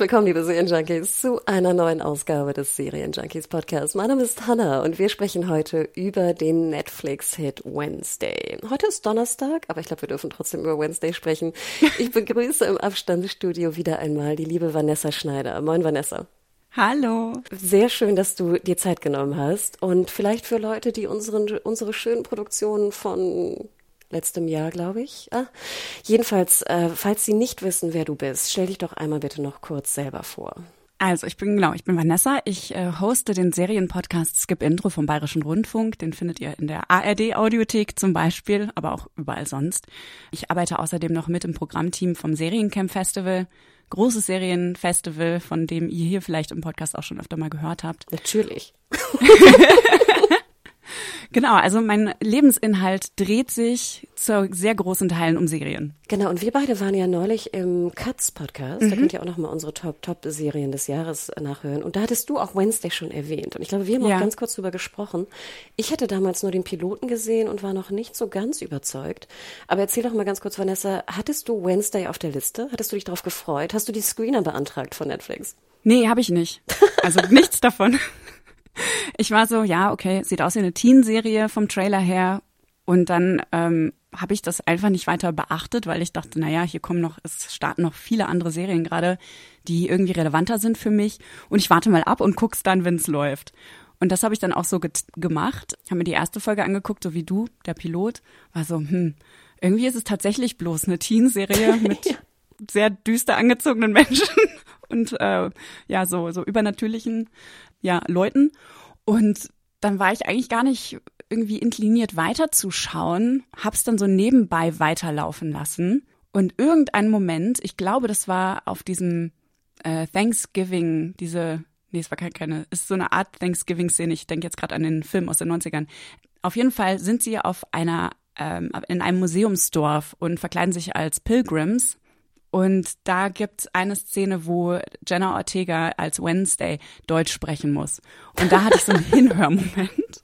Herzlich willkommen, liebe Serienjunkies, zu einer neuen Ausgabe des Serienjunkies Podcasts. Mein Name ist Hannah und wir sprechen heute über den Netflix-Hit Wednesday. Heute ist Donnerstag, aber ich glaube, wir dürfen trotzdem über Wednesday sprechen. Ich begrüße im Abstandsstudio wieder einmal die liebe Vanessa Schneider. Moin, Vanessa. Hallo. Sehr schön, dass du dir Zeit genommen hast. Und vielleicht für Leute, die unseren, unsere schönen Produktionen von letztem Jahr, glaube ich. Ah, jedenfalls, äh, falls Sie nicht wissen, wer du bist, stell dich doch einmal bitte noch kurz selber vor. Also ich bin genau, ich bin Vanessa. Ich äh, hoste den Serienpodcast Skip Intro vom Bayerischen Rundfunk. Den findet ihr in der ARD Audiothek zum Beispiel, aber auch überall sonst. Ich arbeite außerdem noch mit im Programmteam vom Seriencamp Festival. Großes Serienfestival, von dem ihr hier vielleicht im Podcast auch schon öfter mal gehört habt. Natürlich. Genau, also mein Lebensinhalt dreht sich zu sehr großen Teilen um Serien. Genau, und wir beide waren ja neulich im Cuts Podcast. Mhm. Da könnt ihr auch nochmal unsere Top-Top-Serien des Jahres nachhören. Und da hattest du auch Wednesday schon erwähnt. Und ich glaube, wir haben ja. auch ganz kurz drüber gesprochen. Ich hatte damals nur den Piloten gesehen und war noch nicht so ganz überzeugt. Aber erzähl doch mal ganz kurz, Vanessa, hattest du Wednesday auf der Liste? Hattest du dich darauf gefreut? Hast du die Screener beantragt von Netflix? Nee, habe ich nicht. Also nichts davon. Ich war so, ja, okay, sieht aus wie eine Teen-Serie vom Trailer her. Und dann ähm, habe ich das einfach nicht weiter beachtet, weil ich dachte, naja, hier kommen noch, es starten noch viele andere Serien gerade, die irgendwie relevanter sind für mich. Und ich warte mal ab und guck's dann, wenn's läuft. Und das habe ich dann auch so gemacht. Habe mir die erste Folge angeguckt, so wie du, der Pilot. War so, hm, irgendwie ist es tatsächlich bloß eine Teen-Serie mit sehr düster angezogenen Menschen und äh, ja, so, so übernatürlichen ja, Leuten. Und dann war ich eigentlich gar nicht irgendwie inkliniert weiterzuschauen, hab's dann so nebenbei weiterlaufen lassen. Und irgendein Moment, ich glaube, das war auf diesem äh, Thanksgiving, diese, nee, es war keine, keine ist so eine Art Thanksgiving-Szene, ich denke jetzt gerade an den Film aus den 90ern. Auf jeden Fall sind sie auf einer, ähm, in einem Museumsdorf und verkleiden sich als Pilgrims und da gibt's eine Szene, wo Jenna Ortega als Wednesday Deutsch sprechen muss. Und da hatte ich so einen Hinhörmoment.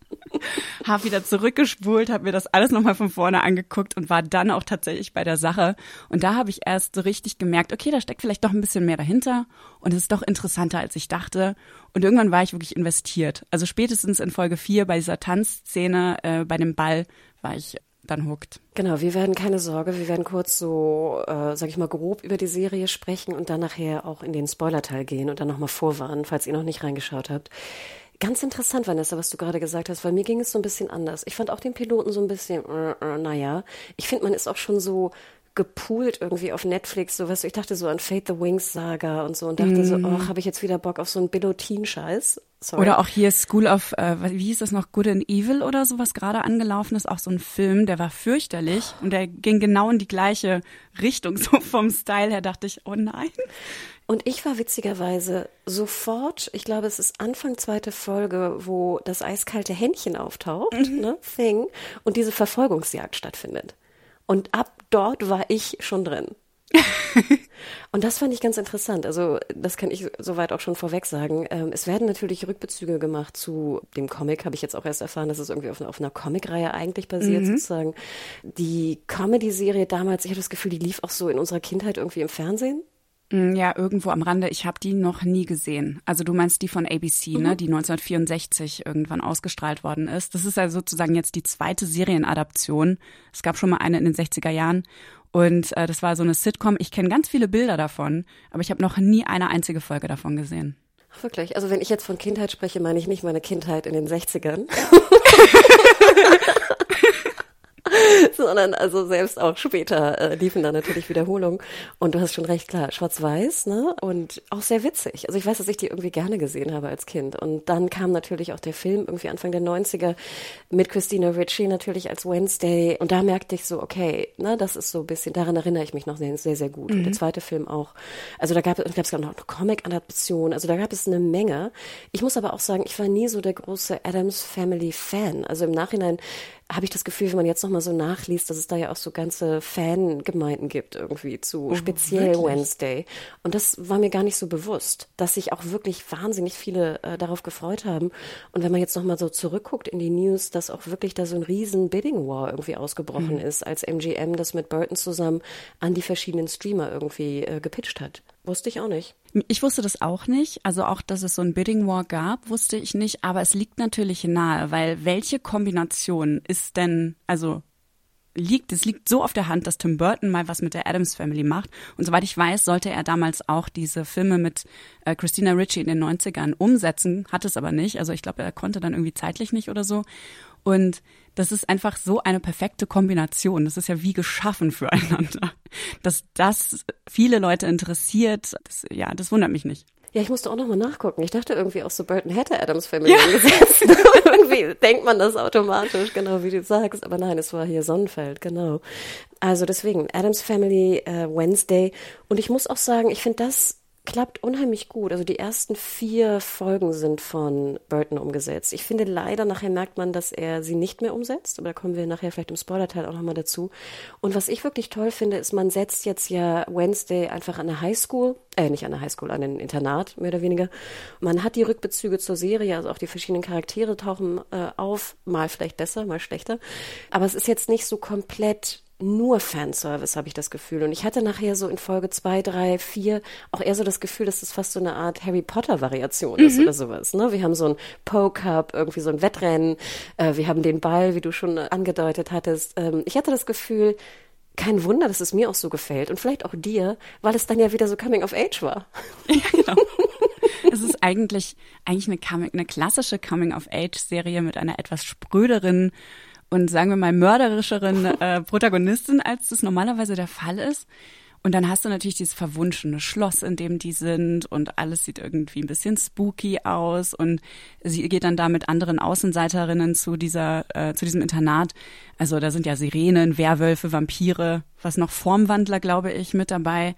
Hab wieder zurückgespult, habe mir das alles nochmal von vorne angeguckt und war dann auch tatsächlich bei der Sache. Und da habe ich erst so richtig gemerkt, okay, da steckt vielleicht doch ein bisschen mehr dahinter und es ist doch interessanter, als ich dachte. Und irgendwann war ich wirklich investiert. Also spätestens in Folge 4 bei dieser Tanzszene äh, bei dem Ball war ich dann huckt. Genau, wir werden keine Sorge, wir werden kurz so, äh, sag ich mal, grob über die Serie sprechen und dann nachher auch in den Spoilerteil gehen und dann nochmal vorwarnen, falls ihr noch nicht reingeschaut habt. Ganz interessant, Vanessa, was du gerade gesagt hast, weil mir ging es so ein bisschen anders. Ich fand auch den Piloten so ein bisschen, äh, äh, naja. Ich finde, man ist auch schon so gepoolt irgendwie auf Netflix, so was. Ich dachte so an Fate the Wings Saga und so und dachte mm. so, oh, habe ich jetzt wieder Bock auf so einen Billotin-Scheiß. Oder auch hier School of, äh, wie hieß das noch, Good and Evil oder so, was gerade angelaufen ist, auch so ein Film, der war fürchterlich und der ging genau in die gleiche Richtung, so vom Style her dachte ich, oh nein. Und ich war witzigerweise sofort, ich glaube, es ist Anfang zweite Folge, wo das eiskalte Händchen auftaucht, mhm. ne, Thing, und diese Verfolgungsjagd stattfindet. Und ab dort war ich schon drin. und das fand ich ganz interessant. Also, das kann ich soweit auch schon vorweg sagen. Ähm, es werden natürlich Rückbezüge gemacht zu dem Comic, habe ich jetzt auch erst erfahren, dass es irgendwie auf, auf einer Comicreihe eigentlich basiert, mhm. sozusagen. Die Comedy-Serie damals, ich habe das Gefühl, die lief auch so in unserer Kindheit irgendwie im Fernsehen. Mm, ja, irgendwo am Rande. Ich habe die noch nie gesehen. Also du meinst die von ABC, ne, mhm. ne, die 1964 irgendwann ausgestrahlt worden ist. Das ist ja sozusagen jetzt die zweite Serienadaption. Es gab schon mal eine in den 60er Jahren und äh, das war so eine Sitcom. Ich kenne ganz viele Bilder davon, aber ich habe noch nie eine einzige Folge davon gesehen. Ach, wirklich? Also wenn ich jetzt von Kindheit spreche, meine ich nicht meine Kindheit in den 60ern. sondern also selbst auch später äh, liefen da natürlich Wiederholungen. Und du hast schon recht, klar, schwarz-weiß, ne? Und auch sehr witzig. Also ich weiß, dass ich die irgendwie gerne gesehen habe als Kind. Und dann kam natürlich auch der Film irgendwie Anfang der 90er mit Christina Ritchie natürlich als Wednesday. Und da merkte ich so, okay, ne, das ist so ein bisschen, daran erinnere ich mich noch sehr, sehr, sehr gut. Mhm. Und der zweite Film auch. Also da gab, gab es noch eine Comic-Adaption. Also da gab es eine Menge. Ich muss aber auch sagen, ich war nie so der große Adams Family Fan. Also im Nachhinein habe ich das Gefühl, wenn man jetzt nochmal so nachliest, dass es da ja auch so ganze Fangemeinden gibt irgendwie zu oh, speziell wirklich? Wednesday. Und das war mir gar nicht so bewusst, dass sich auch wirklich wahnsinnig viele äh, darauf gefreut haben. Und wenn man jetzt nochmal so zurückguckt in die News, dass auch wirklich da so ein riesen Bidding War irgendwie ausgebrochen mhm. ist, als MGM das mit Burton zusammen an die verschiedenen Streamer irgendwie äh, gepitcht hat. Wusste ich auch nicht. Ich wusste das auch nicht. Also auch, dass es so ein Bidding War gab, wusste ich nicht. Aber es liegt natürlich nahe, weil welche Kombination ist denn, also liegt, es liegt so auf der Hand, dass Tim Burton mal was mit der Adams Family macht. Und soweit ich weiß, sollte er damals auch diese Filme mit äh, Christina Ritchie in den 90ern umsetzen, hat es aber nicht. Also ich glaube, er konnte dann irgendwie zeitlich nicht oder so. Und das ist einfach so eine perfekte Kombination. Das ist ja wie geschaffen füreinander. Dass das viele Leute interessiert, das, ja, das wundert mich nicht. Ja, ich musste auch nochmal nachgucken. Ich dachte irgendwie auch so, Burton hätte Adams Family ja. gesetzt. irgendwie denkt man das automatisch, genau wie du sagst. Aber nein, es war hier Sonnenfeld, genau. Also deswegen, Adams Family, äh, Wednesday. Und ich muss auch sagen, ich finde das klappt unheimlich gut. Also die ersten vier Folgen sind von Burton umgesetzt. Ich finde leider, nachher merkt man, dass er sie nicht mehr umsetzt, aber da kommen wir nachher vielleicht im Spoiler-Teil auch nochmal dazu. Und was ich wirklich toll finde, ist, man setzt jetzt ja Wednesday einfach an der Highschool, äh, nicht an der Highschool, an den Internat, mehr oder weniger. Man hat die Rückbezüge zur Serie, also auch die verschiedenen Charaktere tauchen äh, auf, mal vielleicht besser, mal schlechter. Aber es ist jetzt nicht so komplett nur Fanservice, habe ich das Gefühl. Und ich hatte nachher so in Folge zwei, drei, vier auch eher so das Gefühl, dass das fast so eine Art Harry Potter-Variation ist mhm. oder sowas. Ne? Wir haben so ein Poke-Up, irgendwie so ein Wettrennen. Äh, wir haben den Ball, wie du schon angedeutet hattest. Ähm, ich hatte das Gefühl, kein Wunder, dass es mir auch so gefällt und vielleicht auch dir, weil es dann ja wieder so Coming of Age war. Ja, genau. es ist eigentlich, eigentlich eine, eine klassische Coming of Age Serie mit einer etwas spröderen und sagen wir mal mörderischeren äh, Protagonistin, als das normalerweise der Fall ist. Und dann hast du natürlich dieses verwunschene Schloss, in dem die sind und alles sieht irgendwie ein bisschen spooky aus und sie geht dann da mit anderen Außenseiterinnen zu dieser, äh, zu diesem Internat. Also da sind ja Sirenen, Werwölfe, Vampire, was noch Formwandler, glaube ich, mit dabei.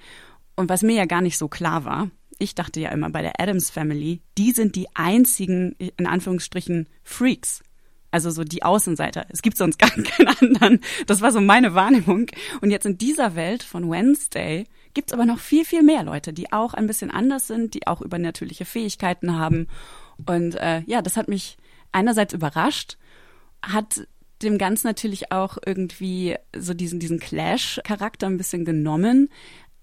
Und was mir ja gar nicht so klar war, ich dachte ja immer bei der Adams Family, die sind die einzigen, in Anführungsstrichen, Freaks. Also so die Außenseiter. Es gibt sonst gar keinen anderen. Das war so meine Wahrnehmung. Und jetzt in dieser Welt von Wednesday gibt's aber noch viel, viel mehr Leute, die auch ein bisschen anders sind, die auch übernatürliche Fähigkeiten haben. Und äh, ja, das hat mich einerseits überrascht, hat dem Ganzen natürlich auch irgendwie so diesen, diesen Clash-Charakter ein bisschen genommen.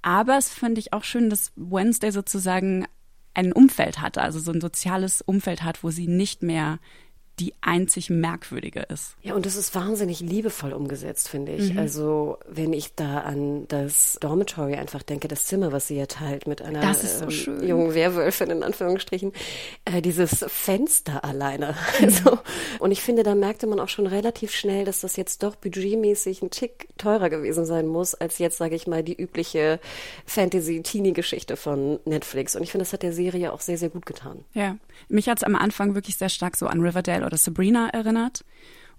Aber es fand ich auch schön, dass Wednesday sozusagen ein Umfeld hatte, also so ein soziales Umfeld hat, wo sie nicht mehr die einzig merkwürdige ist. Ja, und das ist wahnsinnig liebevoll umgesetzt, finde ich. Mhm. Also, wenn ich da an das Dormitory einfach denke, das Zimmer, was sie ja teilt mit einer so ähm, jungen Werwölfin, in Anführungsstrichen, äh, dieses Fenster alleine. Also, und ich finde, da merkte man auch schon relativ schnell, dass das jetzt doch budgetmäßig ein Tick teurer gewesen sein muss, als jetzt, sage ich mal, die übliche Fantasy-Teenie-Geschichte von Netflix. Und ich finde, das hat der Serie auch sehr, sehr gut getan. Ja, mich hat es am Anfang wirklich sehr stark so an Riverdale oder Sabrina erinnert.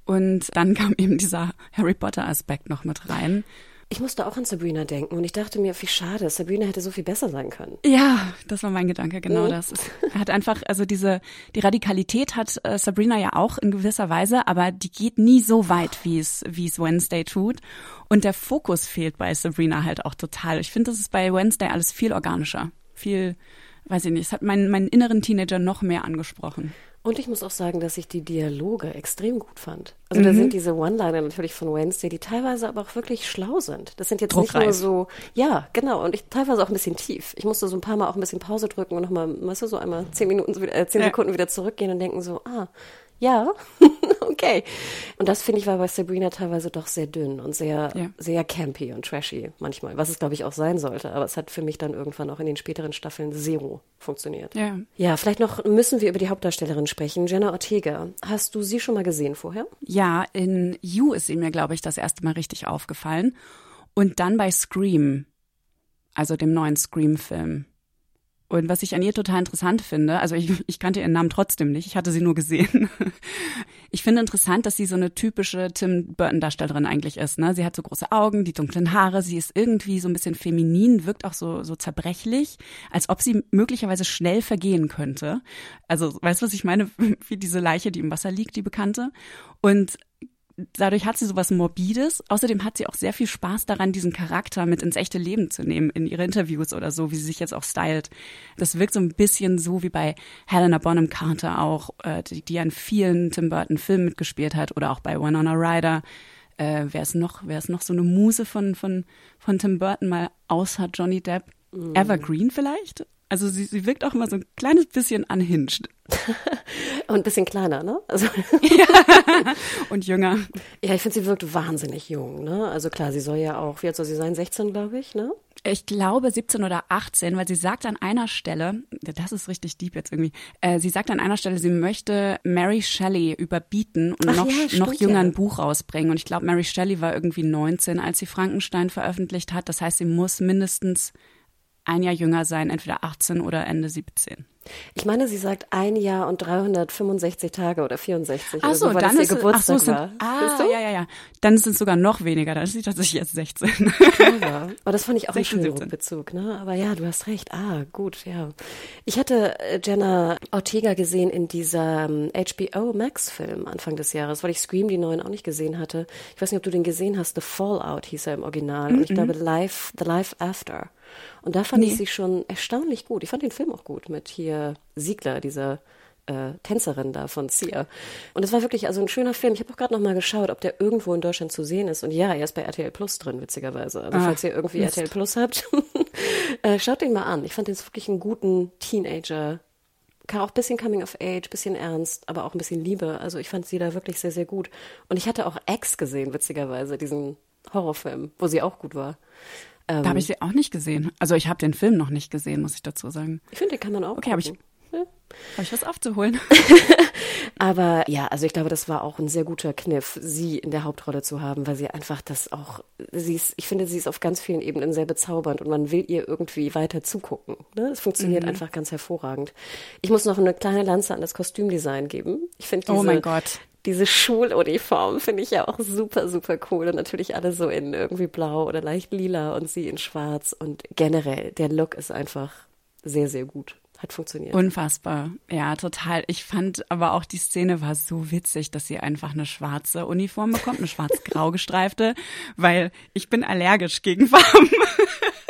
Und dann kam eben dieser Harry Potter-Aspekt noch mit rein. Ich musste auch an Sabrina denken und ich dachte mir, wie schade, Sabrina hätte so viel besser sein können. Ja, das war mein Gedanke, genau mhm. das. Er hat einfach, also diese, die Radikalität hat äh, Sabrina ja auch in gewisser Weise, aber die geht nie so weit, wie es, wie es Wednesday tut. Und der Fokus fehlt bei Sabrina halt auch total. Ich finde, das ist bei Wednesday alles viel organischer, viel, weiß ich nicht, es hat meinen, meinen inneren Teenager noch mehr angesprochen. Und ich muss auch sagen, dass ich die Dialoge extrem gut fand. Also mhm. da sind diese One-Liner natürlich von Wednesday, die teilweise aber auch wirklich schlau sind. Das sind jetzt Druckreif. nicht nur so, ja, genau, und ich teilweise auch ein bisschen tief. Ich musste so ein paar Mal auch ein bisschen Pause drücken und nochmal, weißt du, so einmal zehn Minuten, äh, zehn ja. Sekunden wieder zurückgehen und denken so, ah, Ja, okay. Und das finde ich war bei Sabrina teilweise doch sehr dünn und sehr, ja. sehr campy und trashy manchmal, was es glaube ich auch sein sollte. Aber es hat für mich dann irgendwann auch in den späteren Staffeln zero funktioniert. Ja. Ja, vielleicht noch müssen wir über die Hauptdarstellerin sprechen, Jenna Ortega. Hast du sie schon mal gesehen vorher? Ja, in You ist sie mir glaube ich das erste Mal richtig aufgefallen und dann bei Scream, also dem neuen Scream-Film. Und was ich an ihr total interessant finde, also ich, ich kannte ihren Namen trotzdem nicht, ich hatte sie nur gesehen. Ich finde interessant, dass sie so eine typische Tim Burton-Darstellerin eigentlich ist. Ne? Sie hat so große Augen, die dunklen Haare, sie ist irgendwie so ein bisschen feminin, wirkt auch so, so zerbrechlich, als ob sie möglicherweise schnell vergehen könnte. Also, weißt du, was ich meine? Wie diese Leiche, die im Wasser liegt, die bekannte. Und dadurch hat sie sowas Morbides. Außerdem hat sie auch sehr viel Spaß daran, diesen Charakter mit ins echte Leben zu nehmen, in ihre Interviews oder so, wie sie sich jetzt auch stylt. Das wirkt so ein bisschen so wie bei Helena Bonham Carter auch, äh, die, die an vielen Tim Burton Filmen mitgespielt hat oder auch bei Winona Ryder. Äh, wer ist noch, wer ist noch so eine Muse von, von, von Tim Burton mal außer Johnny Depp? Mm. Evergreen vielleicht? Also sie, sie wirkt auch immer so ein kleines bisschen unhinged. Und ein bisschen kleiner, ne? Also ja. Und jünger. Ja, ich finde, sie wirkt wahnsinnig jung, ne? Also klar, sie soll ja auch, wie alt soll sie sein? 16, glaube ich, ne? Ich glaube 17 oder 18, weil sie sagt an einer Stelle, das ist richtig deep jetzt irgendwie, äh, sie sagt an einer Stelle, sie möchte Mary Shelley überbieten und Ach noch, ja, noch jünger ja. ein Buch rausbringen. Und ich glaube, Mary Shelley war irgendwie 19, als sie Frankenstein veröffentlicht hat. Das heißt, sie muss mindestens ein Jahr jünger sein, entweder 18 oder Ende 17. Ich meine, sie sagt ein Jahr und 365 Tage oder 64 ach so, so, dann ist ihr Geburtstag ach so, sind, war. Ah, ja, ja, ja. Dann sind es sogar noch weniger. Dann ist sie tatsächlich jetzt 16. Ja, aber das fand ich auch 16, einen schönen Bezug, ne? Aber ja, du hast recht. Ah, gut, ja. Ich hatte äh, Jenna Ortega gesehen in dieser HBO ähm, Max Film Anfang des Jahres, weil ich Scream die neuen auch nicht gesehen hatte. Ich weiß nicht, ob du den gesehen hast. The Fallout hieß er im Original. Mm -mm. Und ich glaube Life, The Life After. Und da fand nee. ich sie schon erstaunlich gut. Ich fand den Film auch gut mit hier Siegler, dieser äh, Tänzerin da von Sia. Und es war wirklich also ein schöner Film. Ich habe auch gerade noch mal geschaut, ob der irgendwo in Deutschland zu sehen ist. Und ja, er ist bei RTL Plus drin, witzigerweise. Also ah, falls ihr irgendwie Mist. RTL Plus habt, äh, schaut den mal an. Ich fand den wirklich einen guten Teenager. Kann auch ein bisschen Coming of Age, bisschen ernst, aber auch ein bisschen Liebe. Also ich fand sie da wirklich sehr, sehr gut. Und ich hatte auch X gesehen, witzigerweise, diesen Horrorfilm, wo sie auch gut war. Ähm, da habe ich sie auch nicht gesehen. Also ich habe den Film noch nicht gesehen, muss ich dazu sagen. Ich finde, den kann man auch. Okay, habe ich. Ja. Habe ich was aufzuholen? Aber ja, also ich glaube, das war auch ein sehr guter Kniff, sie in der Hauptrolle zu haben, weil sie einfach das auch, sie ist, ich finde, sie ist auf ganz vielen Ebenen sehr bezaubernd und man will ihr irgendwie weiter zugucken. Ne? Es funktioniert mhm. einfach ganz hervorragend. Ich muss noch eine kleine Lanze an das Kostümdesign geben. Ich finde diese, oh mein Gott diese Schuluniform finde ich ja auch super, super cool. Und natürlich alle so in irgendwie blau oder leicht lila und sie in schwarz. Und generell, der Look ist einfach sehr, sehr gut. Hat funktioniert. Unfassbar. Ja, total. Ich fand aber auch die Szene war so witzig, dass sie einfach eine schwarze Uniform bekommt, eine schwarz-grau gestreifte, weil ich bin allergisch gegen Farben.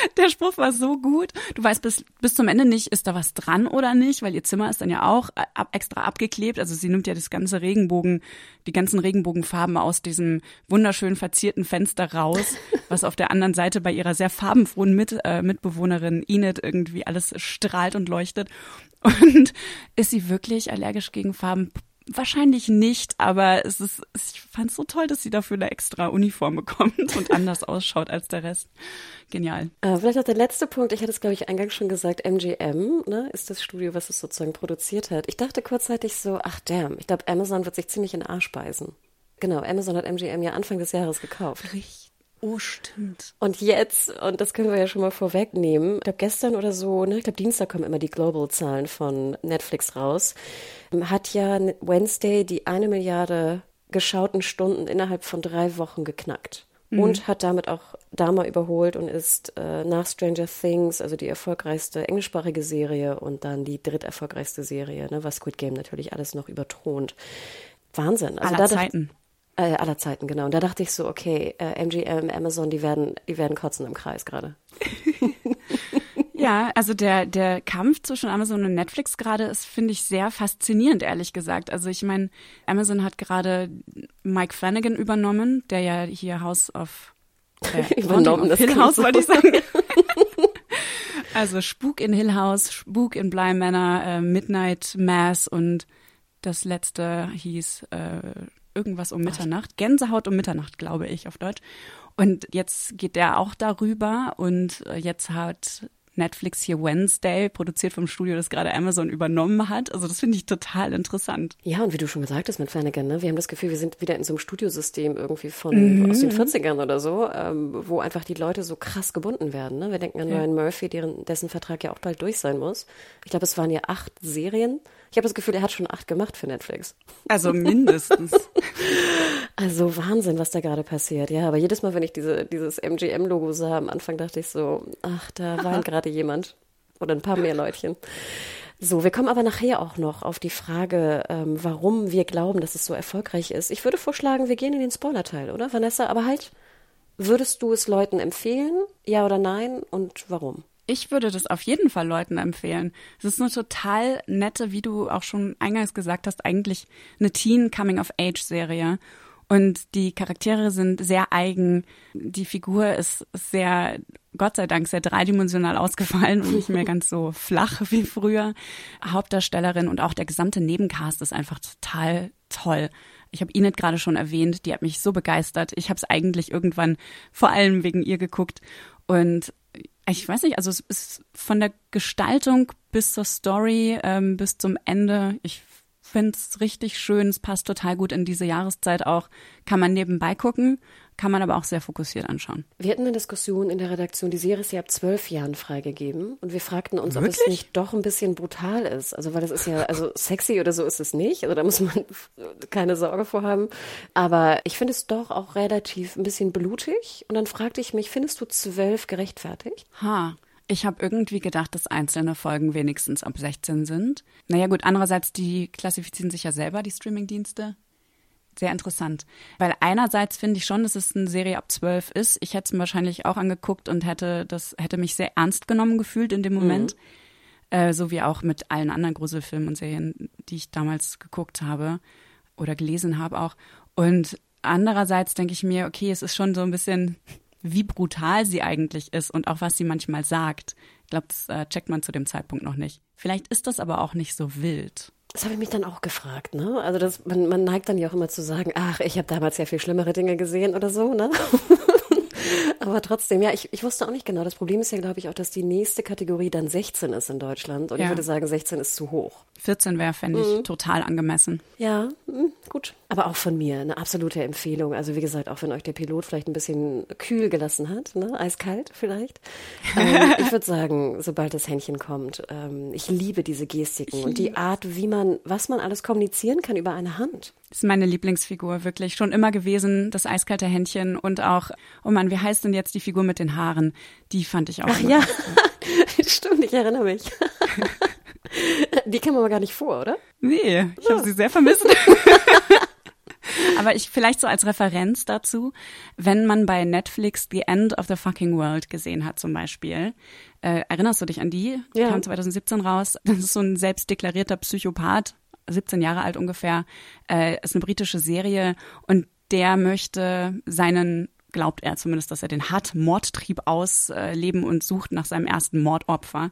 Der Spruch war so gut. Du weißt bis, bis zum Ende nicht, ist da was dran oder nicht, weil ihr Zimmer ist dann ja auch ab, extra abgeklebt. Also sie nimmt ja das ganze Regenbogen, die ganzen Regenbogenfarben aus diesem wunderschön verzierten Fenster raus, was auf der anderen Seite bei ihrer sehr farbenfrohen Mit, äh, Mitbewohnerin Enid irgendwie alles strahlt und leuchtet. Und ist sie wirklich allergisch gegen Farben? Wahrscheinlich nicht, aber es ist, ich fand es so toll, dass sie dafür eine extra Uniform bekommt und anders ausschaut als der Rest. Genial. Äh, vielleicht noch der letzte Punkt. Ich hatte es, glaube ich, eingangs schon gesagt. MGM ne, ist das Studio, was es sozusagen produziert hat. Ich dachte kurzzeitig so, ach damn, ich glaube, Amazon wird sich ziemlich in den Arsch beißen. Genau, Amazon hat MGM ja Anfang des Jahres gekauft. Richtig. Oh, stimmt. Und jetzt, und das können wir ja schon mal vorwegnehmen, ich glaube gestern oder so, ne, ich glaube Dienstag kommen immer die Global-Zahlen von Netflix raus, hat ja Wednesday die eine Milliarde geschauten Stunden innerhalb von drei Wochen geknackt. Mhm. Und hat damit auch Dama überholt und ist äh, nach Stranger Things, also die erfolgreichste englischsprachige Serie und dann die dritterfolgreichste Serie, ne, was Squid Game natürlich alles noch überthront. Wahnsinn. Also Aller Zeiten. Äh, aller Zeiten, genau. Und da dachte ich so, okay, äh, MGM, Amazon, die werden, die werden kotzen im Kreis gerade. ja, also der, der Kampf zwischen Amazon und Netflix gerade ist, finde ich, sehr faszinierend, ehrlich gesagt. Also ich meine, Amazon hat gerade Mike Flanagan übernommen, der ja hier House of äh, übernommen, Hill House, wollte ich sagen. also Spuk in Hill House, Spuk in Bly Manor, äh, Midnight Mass und Das letzte hieß äh, irgendwas um Mitternacht. Gänsehaut um Mitternacht, glaube ich, auf Deutsch. Und jetzt geht der auch darüber und äh, jetzt hat Netflix hier Wednesday, produziert vom Studio, das gerade Amazon übernommen hat. Also das finde ich total interessant. Ja, und wie du schon gesagt hast mit Flanagan, ne? wir haben das Gefühl, wir sind wieder in so einem Studiosystem irgendwie von mhm. aus den 40ern oder so, ähm, wo einfach die Leute so krass gebunden werden. Ne? Wir denken an ja. Ryan Murphy, deren, dessen Vertrag ja auch bald durch sein muss. Ich glaube, es waren ja acht Serien. Ich habe das Gefühl, er hat schon acht gemacht für Netflix. Also mindestens. also Wahnsinn, was da gerade passiert. Ja, aber jedes Mal, wenn ich diese, dieses MGM-Logo sah, am Anfang dachte ich so, ach, da weint gerade jemand. Oder ein paar mehr Leutchen. So, wir kommen aber nachher auch noch auf die Frage, ähm, warum wir glauben, dass es so erfolgreich ist. Ich würde vorschlagen, wir gehen in den Spoiler-Teil, oder, Vanessa? Aber halt, würdest du es Leuten empfehlen? Ja oder nein? Und warum? Ich würde das auf jeden Fall Leuten empfehlen. Es ist eine total nette, wie du auch schon eingangs gesagt hast, eigentlich eine Teen Coming-of-Age-Serie. Und die Charaktere sind sehr eigen. Die Figur ist sehr, Gott sei Dank, sehr dreidimensional ausgefallen und nicht mehr ganz so flach wie früher. Hauptdarstellerin und auch der gesamte Nebencast ist einfach total toll. Ich habe Inet gerade schon erwähnt, die hat mich so begeistert. Ich habe es eigentlich irgendwann vor allem wegen ihr geguckt. Und ich weiß nicht, also es ist von der Gestaltung bis zur Story, ähm, bis zum Ende. Ich finde es richtig schön. Es passt total gut in diese Jahreszeit auch. Kann man nebenbei gucken, kann man aber auch sehr fokussiert anschauen. Wir hatten eine Diskussion in der Redaktion, die Serie ist ja ab zwölf Jahren freigegeben und wir fragten uns, Wirklich? ob es nicht doch ein bisschen brutal ist. Also weil das ist ja, also sexy oder so ist es nicht. Also da muss man keine Sorge vor haben. Aber ich finde es doch auch relativ ein bisschen blutig. Und dann fragte ich mich, findest du zwölf gerechtfertigt? Ha. Ich habe irgendwie gedacht, dass einzelne Folgen wenigstens ab 16 sind. Naja gut, andererseits, die klassifizieren sich ja selber, die Streamingdienste. Sehr interessant. Weil einerseits finde ich schon, dass es eine Serie ab 12 ist. Ich hätte es wahrscheinlich auch angeguckt und hätte das hätte mich sehr ernst genommen gefühlt in dem mhm. Moment. Mhm. Äh, so wie auch mit allen anderen Gruselfilmen und Serien, die ich damals geguckt habe oder gelesen habe auch. Und andererseits denke ich mir, okay, es ist schon so ein bisschen wie brutal sie eigentlich ist und auch was sie manchmal sagt. Ich glaube, das äh, checkt man zu dem Zeitpunkt noch nicht. Vielleicht ist das aber auch nicht so wild. Das habe ich mich dann auch gefragt, ne? Also das, man, man neigt dann ja auch immer zu sagen, ach, ich habe damals ja viel schlimmere Dinge gesehen oder so, ne? Aber trotzdem, ja, ich, ich wusste auch nicht genau. Das Problem ist ja, glaube ich, auch, dass die nächste Kategorie dann 16 ist in Deutschland. Und ja. ich würde sagen, 16 ist zu hoch. 14 wäre, fände ich, mhm. total angemessen. Ja, mh, gut. Aber auch von mir eine absolute Empfehlung. Also wie gesagt, auch wenn euch der Pilot vielleicht ein bisschen kühl gelassen hat, ne? eiskalt vielleicht. ähm, ich würde sagen, sobald das Händchen kommt, ähm, ich liebe diese Gestiken und die Art, wie man, was man alles kommunizieren kann über eine Hand. Das ist meine Lieblingsfigur, wirklich. Schon immer gewesen, das eiskalte Händchen und auch, oh Mann, wie heißt denn jetzt die Figur mit den Haaren? Die fand ich auch. Ach ja, stimmt, ich erinnere mich. die kam aber gar nicht vor, oder? Nee, ich habe sie sehr vermisst. Aber ich vielleicht so als Referenz dazu, wenn man bei Netflix The End of the Fucking World gesehen hat zum Beispiel, äh, erinnerst du dich an die? Ja. Kam 2017 raus. Das ist so ein selbstdeklarierter Psychopath, 17 Jahre alt ungefähr, äh, ist eine britische Serie und der möchte seinen glaubt er zumindest, dass er den hat, Mordtrieb ausleben und sucht nach seinem ersten Mordopfer.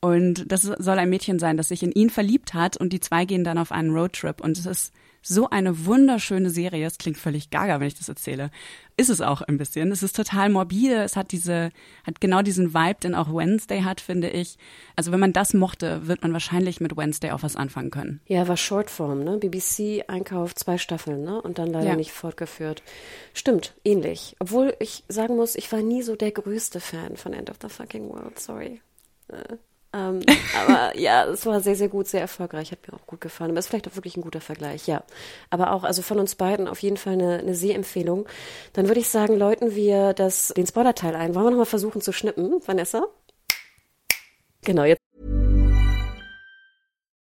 Und das soll ein Mädchen sein, das sich in ihn verliebt hat und die zwei gehen dann auf einen Roadtrip und es ist so eine wunderschöne Serie. Es klingt völlig gaga, wenn ich das erzähle. Ist es auch ein bisschen. Es ist total morbide. Es hat diese, hat genau diesen Vibe, den auch Wednesday hat, finde ich. Also wenn man das mochte, wird man wahrscheinlich mit Wednesday auch was anfangen können. Ja, war Shortform, ne? BBC Einkauf zwei Staffeln, ne? Und dann leider ja. nicht fortgeführt. Stimmt, ähnlich. Obwohl ich sagen muss, ich war nie so der größte Fan von End of the Fucking World. Sorry. Äh. Ähm, aber ja, es war sehr, sehr gut, sehr erfolgreich, hat mir auch gut gefallen. Aber ist vielleicht auch wirklich ein guter Vergleich, ja. Aber auch, also von uns beiden auf jeden Fall eine, eine Sehempfehlung. Dann würde ich sagen, läuten wir das, den Spoiler-Teil ein. Wollen wir nochmal versuchen zu schnippen, Vanessa? Genau, jetzt.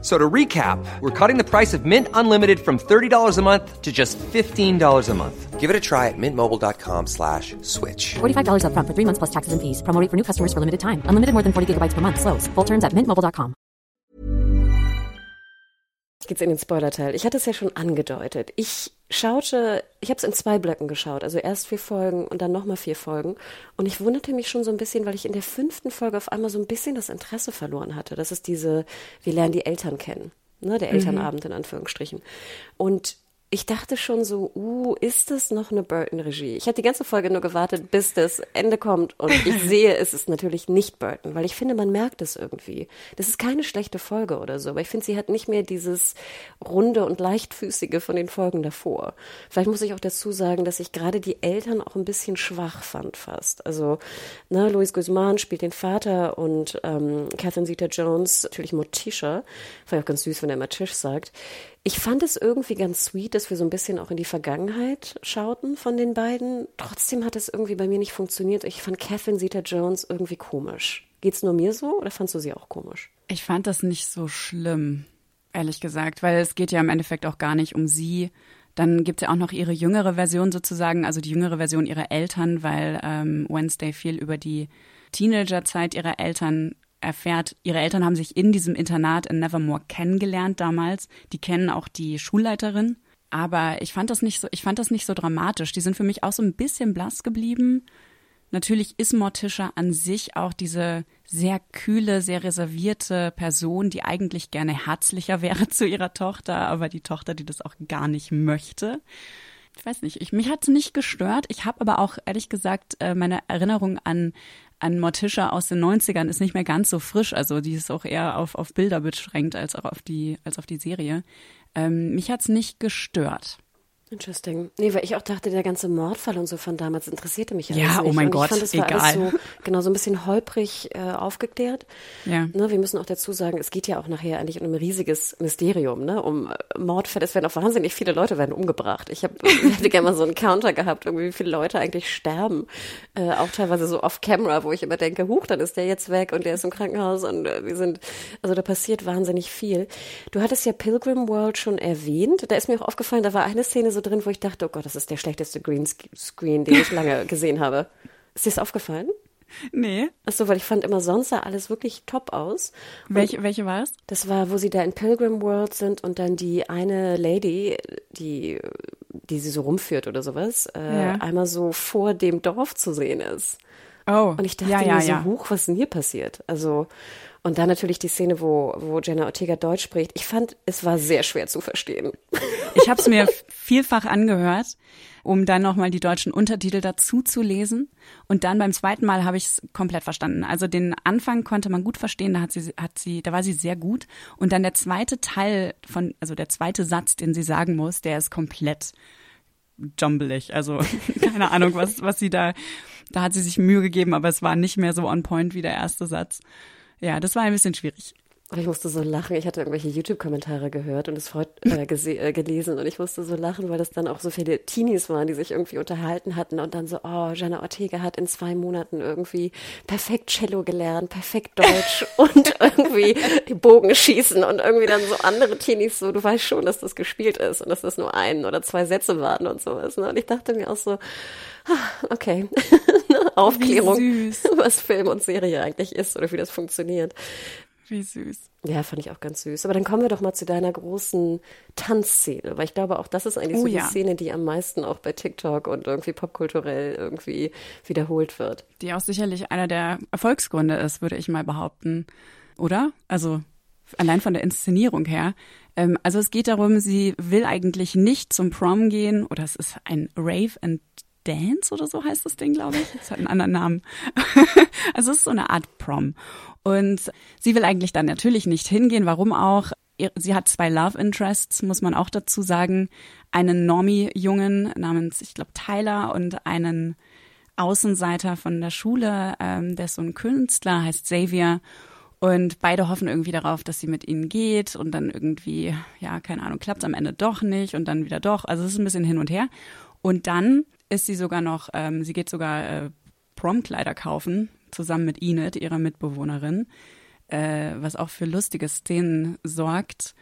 So to recap, we're cutting the price of Mint Unlimited from $30 a month to just $15 a month. Give it a try at mintmobile.com slash switch. $45 up front for three months plus taxes and fees. Promo for new customers for limited time. Unlimited more than 40 gigabytes per month. Slows. Full terms at mintmobile.com. geht's in den Spoiler-Teil. Ich hatte es ja schon angedeutet. Ich schaute, ich habe es in zwei Blöcken geschaut, also erst vier Folgen und dann nochmal vier Folgen. Und ich wunderte mich schon so ein bisschen, weil ich in der fünften Folge auf einmal so ein bisschen das Interesse verloren hatte. Das ist diese, wir lernen die Eltern kennen. Ne, der Elternabend in Anführungsstrichen. Und ich dachte schon so, uh, ist das noch eine Burton-Regie? Ich habe die ganze Folge nur gewartet, bis das Ende kommt und ich sehe, es ist natürlich nicht Burton, weil ich finde, man merkt es irgendwie. Das ist keine schlechte Folge oder so, aber ich finde, sie hat nicht mehr dieses runde und leichtfüßige von den Folgen davor. Vielleicht muss ich auch dazu sagen, dass ich gerade die Eltern auch ein bisschen schwach fand fast. Also, ne, Louis Guzman spielt den Vater und ähm, Catherine Zeta-Jones natürlich Morticia. Fand ich auch ganz süß, wenn er immer Tisch sagt. Ich fand es irgendwie ganz sweet, dass wir so ein bisschen auch in die Vergangenheit schauten von den beiden. Trotzdem hat es irgendwie bei mir nicht funktioniert. Ich fand Catherine Zeta-Jones irgendwie komisch. Geht's nur mir so oder fandst du sie auch komisch? Ich fand das nicht so schlimm, ehrlich gesagt, weil es geht ja im Endeffekt auch gar nicht um sie. Dann gibt es ja auch noch ihre jüngere Version sozusagen, also die jüngere Version ihrer Eltern, weil ähm, Wednesday viel über die Teenagerzeit ihrer Eltern erfährt, ihre Eltern haben sich in diesem Internat in Nevermore kennengelernt damals. Die kennen auch die Schulleiterin. Aber ich fand das nicht so, ich fand das nicht so dramatisch. Die sind für mich auch so ein bisschen blass geblieben. Natürlich ist Morticia an sich auch diese sehr kühle, sehr reservierte Person, die eigentlich gerne herzlicher wäre zu ihrer Tochter, aber die Tochter, die das auch gar nicht möchte. Ich weiß nicht, ich, mich hat es nicht gestört. Ich habe aber auch ehrlich gesagt äh, meine Erinnerung an an Morticia aus den 90ern ist nicht mehr ganz so frisch. Also die ist auch eher auf, auf Bilder beschränkt als auch auf die, als auf die Serie. Ähm, mich hat's nicht gestört. Interesting. Nee, weil ich auch dachte, der ganze Mordfall und so von damals interessierte mich alles ja, nicht. oh mein und Gott, ich fand, das war egal. alles so, genau, so ein bisschen holprig äh, aufgeklärt. Ja. Ne, wir müssen auch dazu sagen, es geht ja auch nachher eigentlich um ein riesiges Mysterium, ne? Um äh, Mordfälle. Es werden auch wahnsinnig viele Leute werden umgebracht. Ich, hab, ich hätte gerne mal so einen Counter gehabt, irgendwie wie viele Leute eigentlich sterben. Äh, auch teilweise so off-camera, wo ich immer denke, huch, dann ist der jetzt weg und der ist im Krankenhaus und äh, wir sind, also da passiert wahnsinnig viel. Du hattest ja Pilgrim World schon erwähnt. Da ist mir auch aufgefallen, da war eine Szene so drin, wo ich dachte, oh Gott, das ist der schlechteste Greenscreen, den ich lange gesehen habe. Ist dir das aufgefallen? Nee. Achso, weil ich fand immer sonst sah alles wirklich top aus. Welche, welche war es? das war, wo sie da in Pilgrim World sind und dann die eine Lady, die, die sie so rumführt oder sowas, äh, Ja. einmal so vor dem Dorf zu sehen ist. Oh. Und ich dachte ja, ja, mir so, ja. huch, was ist denn hier passiert? Also, und dann natürlich die Szene, wo, wo Jenna Ortega Deutsch spricht. Ich fand, es war sehr schwer zu verstehen. Ich habe es mir vielfach angehört, um dann nochmal die deutschen Untertitel dazu zu lesen. Und dann beim zweiten Mal habe ich es komplett verstanden. Also den Anfang konnte man gut verstehen, da hat sie, hat sie, da war sie sehr gut. Und dann der zweite Teil von, also der zweite Satz, den sie sagen muss, der ist komplett jumbelig. Also keine Ahnung, was, was sie da, da hat sie sich Mühe gegeben, aber es war nicht mehr so on point wie der erste Satz. Ja, das war ein bisschen schwierig. Ich musste so lachen. Ich hatte irgendwelche YouTube-Kommentare gehört und es freut, äh, äh, gelesen und ich musste so lachen, weil das dann auch so viele Teenies waren, die sich irgendwie unterhalten hatten und dann so, oh, Jenna Ortega hat in zwei Monaten irgendwie perfekt Cello gelernt, perfekt Deutsch und irgendwie Bogenschießen und irgendwie dann so andere Teenies so, du weißt schon, dass das gespielt ist und dass das nur ein oder zwei Sätze waren und sowas. Ne? Und ich dachte mir auch so, ah, okay, Aufklärung, was Film und Serie eigentlich ist oder wie das funktioniert. Wie süß. Ja, fand ich auch ganz süß. Aber dann kommen wir doch mal zu deiner großen Tanzszene, weil ich glaube, auch das ist eigentlich Oh so ja. die Szene, die am meisten auch bei TikTok und irgendwie popkulturell irgendwie wiederholt wird. Die auch sicherlich einer der Erfolgsgründe ist, würde ich mal behaupten. Oder? Also allein von der Inszenierung her. Ähm, also es geht darum, sie will eigentlich nicht zum Prom gehen oder es ist ein Rave and Dance oder so heißt das Ding, glaube ich. Das hat einen anderen Namen. also es ist so eine Art Prom. Und sie will eigentlich dann natürlich nicht hingehen. Warum auch? Sie hat zwei Love Interests, muss man auch dazu sagen. Einen Normie-Jungen namens, ich glaube, Tyler und einen Außenseiter von der Schule, ähm, der ist so ein Künstler, heißt Xavier. Und beide hoffen irgendwie darauf, dass sie mit ihnen geht und dann irgendwie, ja, keine Ahnung, klappt am Ende doch nicht und dann wieder doch. Also es ist ein bisschen hin und her. Und dann ist sie sogar noch, ähm, sie geht sogar äh, Promkleider kaufen, zusammen mit Enid, ihrer Mitbewohnerin, äh, was auch für lustige Szenen sorgt.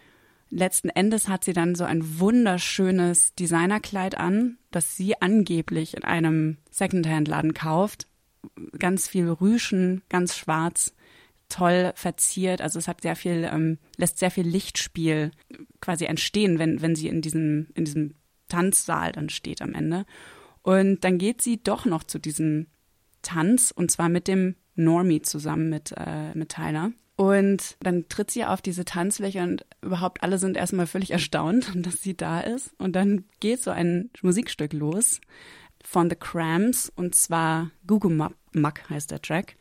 Letzten Endes hat sie dann so ein wunderschönes Designerkleid an, das sie angeblich in einem Secondhand-Laden kauft. Ganz viel Rüschen, ganz schwarz. toll verziert. Also es hat sehr viel, ähm, lässt sehr viel Lichtspiel quasi entstehen, wenn, wenn sie in diesem, in diesem Tanzsaal dann steht am Ende. Und dann geht sie doch noch zu diesem Tanz und zwar mit dem Normie zusammen mit, äh, mit Tyler. Und dann tritt sie auf diese Tanzfläche und überhaupt alle sind erstmal völlig erstaunt, dass sie da ist. Und dann geht so ein Musikstück los von The Cramps und zwar Google Muck heißt der Track,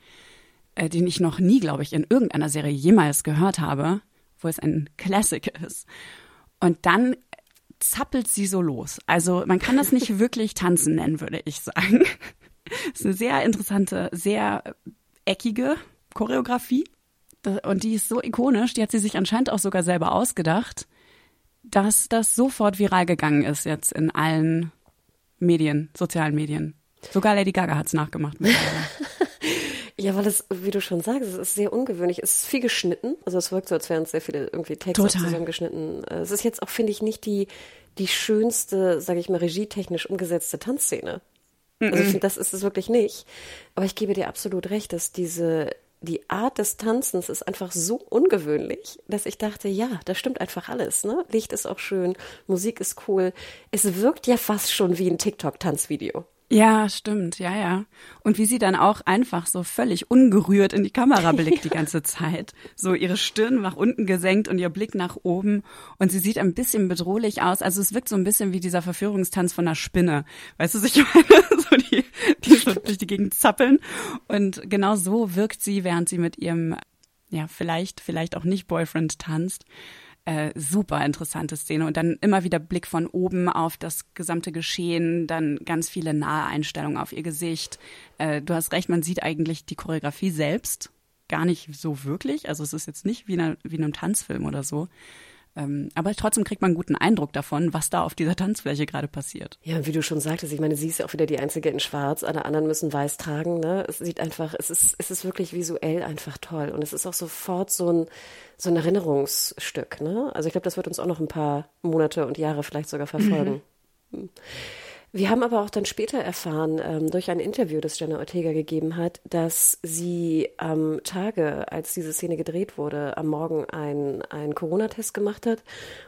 äh, den ich noch nie, glaube ich, in irgendeiner Serie jemals gehört habe, wo es ein Classic ist. Und dann zappelt sie so los. Also man kann das nicht wirklich tanzen nennen, würde ich sagen. Das ist eine sehr interessante, sehr eckige Choreografie. Und die ist so ikonisch, die hat sie sich anscheinend auch sogar selber ausgedacht, dass das sofort viral gegangen ist jetzt in allen Medien, sozialen Medien. Sogar Lady Gaga hat es nachgemacht. ja, weil es, wie du schon sagst, es ist sehr ungewöhnlich. Es ist viel geschnitten. Also es wirkt so, als wären es sehr viele irgendwie Texte zusammengeschnitten. Es ist jetzt auch, finde ich, nicht die, die schönste, sage ich mal, regietechnisch umgesetzte Tanzszene. Also ich finde, das ist es wirklich nicht. Aber ich gebe dir absolut recht, dass diese die Art des Tanzens ist einfach so ungewöhnlich, dass ich dachte, ja, da stimmt einfach alles. Ne? Licht ist auch schön, Musik ist cool. Es wirkt ja fast schon wie ein TikTok-Tanzvideo. Ja, stimmt, ja, ja. Und wie sie dann auch einfach so völlig ungerührt in die Kamera blickt die ganze Zeit. So ihre Stirn nach unten gesenkt und ihr Blick nach oben. Und sie sieht ein bisschen bedrohlich aus. Also es wirkt so ein bisschen wie dieser Verführungstanz von einer Spinne. Weißt du, was ich meine? So die, die so durch die Gegend zappeln. Und genau so wirkt sie, während sie mit ihrem, ja, vielleicht, vielleicht auch nicht Boyfriend tanzt. Äh, super interessante Szene und dann immer wieder Blick von oben auf das gesamte Geschehen, dann ganz viele nahe Einstellungen auf ihr Gesicht. Äh, du hast recht, man sieht eigentlich die Choreografie selbst gar nicht so wirklich. Also es ist jetzt nicht wie, in, einer, wie in einem Tanzfilm oder so. Ähm, aber trotzdem kriegt man einen guten Eindruck davon, was da auf dieser Tanzfläche gerade passiert. Ja, und wie du schon sagtest, ich meine, sie ist ja auch wieder die Einzige in Schwarz, alle anderen müssen weiß tragen. Ne? Es sieht einfach, es ist, es ist wirklich visuell einfach toll. Und es ist auch sofort so ein, so ein Erinnerungsstück. Ne? Also ich glaube, das wird uns auch noch ein paar Monate und Jahre vielleicht sogar verfolgen. Mhm. Wir haben aber auch dann später erfahren, ähm, durch ein Interview, das Jenna Ortega gegeben hat, dass sie am Tage, als diese Szene gedreht wurde, am Morgen einen Corona-Test gemacht hat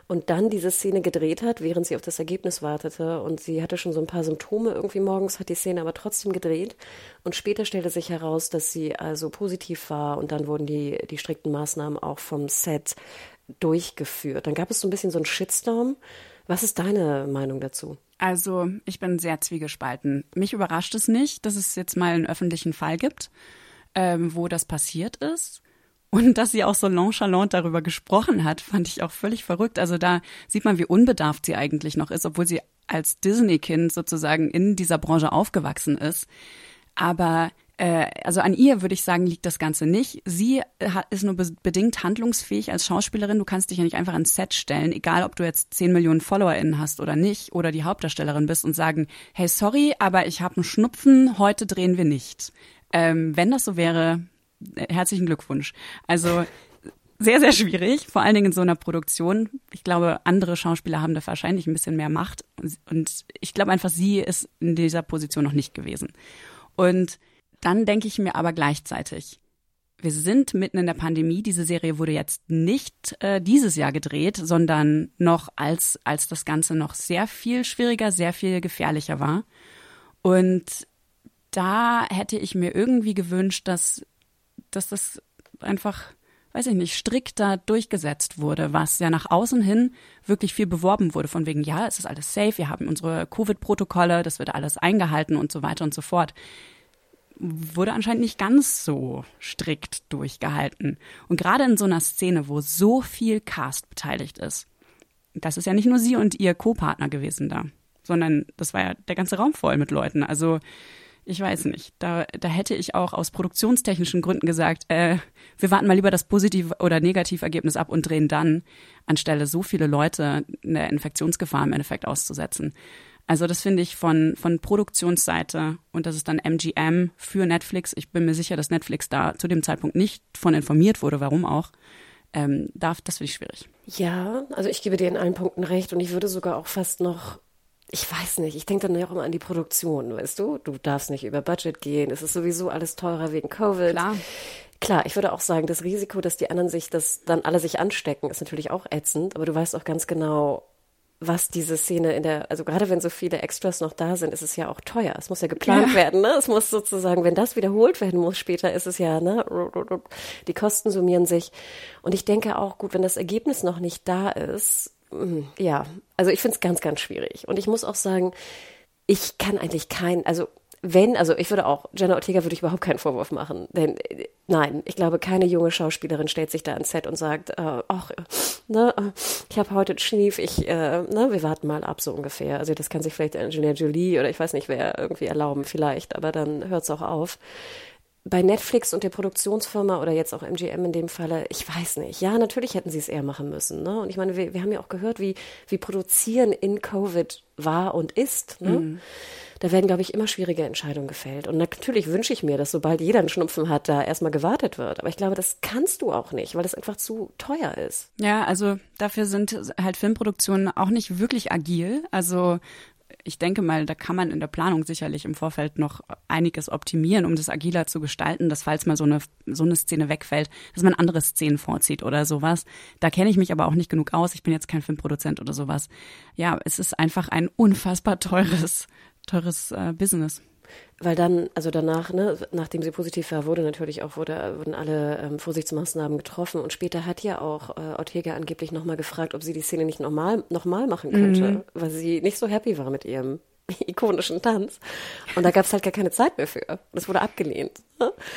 und dann diese Szene gedreht hat, während sie auf das Ergebnis wartete. Und sie hatte schon so ein paar Symptome irgendwie morgens, hat die Szene aber trotzdem gedreht. Und später stellte sich heraus, dass sie also positiv war und dann wurden die, die strikten Maßnahmen auch vom Set durchgeführt. Dann gab es so ein bisschen so einen Shitstorm. Was ist deine Meinung dazu? Also, ich bin sehr zwiegespalten. Mich überrascht es nicht, dass es jetzt mal einen öffentlichen Fall gibt, ähm, wo das passiert ist. Und dass sie auch so nonchalant darüber gesprochen hat, fand ich auch völlig verrückt. Also da sieht man, wie unbedarft sie eigentlich noch ist, obwohl sie als Disney-Kind sozusagen in dieser Branche aufgewachsen ist. Aber also an ihr würde ich sagen, liegt das Ganze nicht. Sie ist nur bedingt handlungsfähig als Schauspielerin. Du kannst dich ja nicht einfach ans Set stellen, egal ob du jetzt 10 Millionen FollowerInnen hast oder nicht oder die Hauptdarstellerin bist und sagen, hey, sorry, aber ich habe einen Schnupfen, heute drehen wir nicht. Ähm, wenn das so wäre, äh, herzlichen Glückwunsch. Also sehr, sehr schwierig, vor allen Dingen in so einer Produktion. Ich glaube, andere Schauspieler haben da wahrscheinlich ein bisschen mehr Macht. Und ich glaube einfach, sie ist in dieser Position noch nicht gewesen. Und dann denke ich mir aber gleichzeitig, wir sind mitten in der Pandemie. Diese Serie wurde jetzt nicht äh, dieses Jahr gedreht, sondern noch als, als das Ganze noch sehr viel schwieriger, sehr viel gefährlicher war. Und da hätte ich mir irgendwie gewünscht, dass, dass das einfach, weiß ich nicht, strikter durchgesetzt wurde, was ja nach außen hin wirklich viel beworben wurde, von wegen, ja, es ist alles safe, wir haben unsere Covid-Protokolle, das wird alles eingehalten und so weiter und so fort wurde anscheinend nicht ganz so strikt durchgehalten. Und gerade in so einer Szene, wo so viel Cast beteiligt ist, das ist ja nicht nur sie und ihr Co-Partner gewesen da, sondern das war ja der ganze Raum voll mit Leuten. Also ich weiß nicht. Da, da hätte ich auch aus produktionstechnischen Gründen gesagt, äh, wir warten mal lieber das Positiv- oder Negativergebnis ab und drehen dann, anstelle so viele Leute eine Infektionsgefahr im Endeffekt auszusetzen. Also das finde ich von, von Produktionsseite und das ist dann MGM für Netflix. Ich bin mir sicher, dass Netflix da zu dem Zeitpunkt nicht von informiert wurde, warum auch. Ähm, darf, das finde ich schwierig. Ja, also ich gebe dir in allen Punkten recht und ich würde sogar auch fast noch ich weiß nicht, ich denke dann ja auch immer an die Produktion, weißt du? Du darfst nicht über Budget gehen, es ist sowieso alles teurer wegen Covid. Klar. Klar, ich würde auch sagen, das Risiko, dass die anderen sich, dass dann alle sich anstecken, ist natürlich auch ätzend, aber du weißt auch ganz genau, was diese Szene in der, also gerade wenn so viele Extras noch da sind, ist es ja auch teuer. Es muss ja geplant ja. werden, ne? Es muss sozusagen, wenn das wiederholt werden muss später, ist es ja, ne? Die Kosten summieren sich. Und ich denke auch, gut, wenn das Ergebnis noch nicht da ist, hm, ja, also ich finde es ganz, ganz schwierig. Und ich muss auch sagen, ich kann eigentlich kein, also wenn, also ich würde auch, Jenna Ortega würde ich überhaupt keinen Vorwurf machen. Denn nein, ich glaube, keine junge Schauspielerin stellt sich da ans Set und sagt, äh, ach, ne, ich habe heute Schnief, ich, äh, ne, wir warten mal ab, so ungefähr. Also das kann sich vielleicht Angelina Jolie oder ich weiß nicht wer irgendwie erlauben, vielleicht, aber dann hört es auch auf. Bei Netflix und der Produktionsfirma oder jetzt auch MGM in dem Falle, ich weiß nicht. Ja, natürlich hätten sie es eher machen müssen. Ne? Und ich meine, wir, wir haben ja auch gehört, wie, wie Produzieren in Covid war und ist. Ne? Mhm da werden, glaube ich, immer schwierige Entscheidungen gefällt. Und natürlich wünsche ich mir, dass sobald jeder einen Schnupfen hat, da erstmal gewartet wird. Aber ich glaube, das kannst du auch nicht, weil das einfach zu teuer ist. Ja, also dafür sind halt Filmproduktionen auch nicht wirklich agil. Also ich denke mal, da kann man in der Planung sicherlich im Vorfeld noch einiges optimieren, um das agiler zu gestalten, dass falls mal so eine, so eine Szene wegfällt, dass man andere Szenen vorzieht oder sowas. Da kenne ich mich aber auch nicht genug aus. Ich bin jetzt kein Filmproduzent oder sowas. Ja, es ist einfach ein unfassbar teures teures äh, Business. Weil dann, also danach, ne, nachdem sie positiv war, wurde natürlich auch, wurde, wurden alle ähm, Vorsichtsmaßnahmen getroffen. Und später hat ja auch äh, Ortega angeblich nochmal gefragt, ob sie die Szene nicht nochmal noch mal machen könnte, mhm. weil sie nicht so happy war mit ihrem ikonischen Tanz. Und da gab es halt gar keine Zeit mehr für. Das wurde abgelehnt.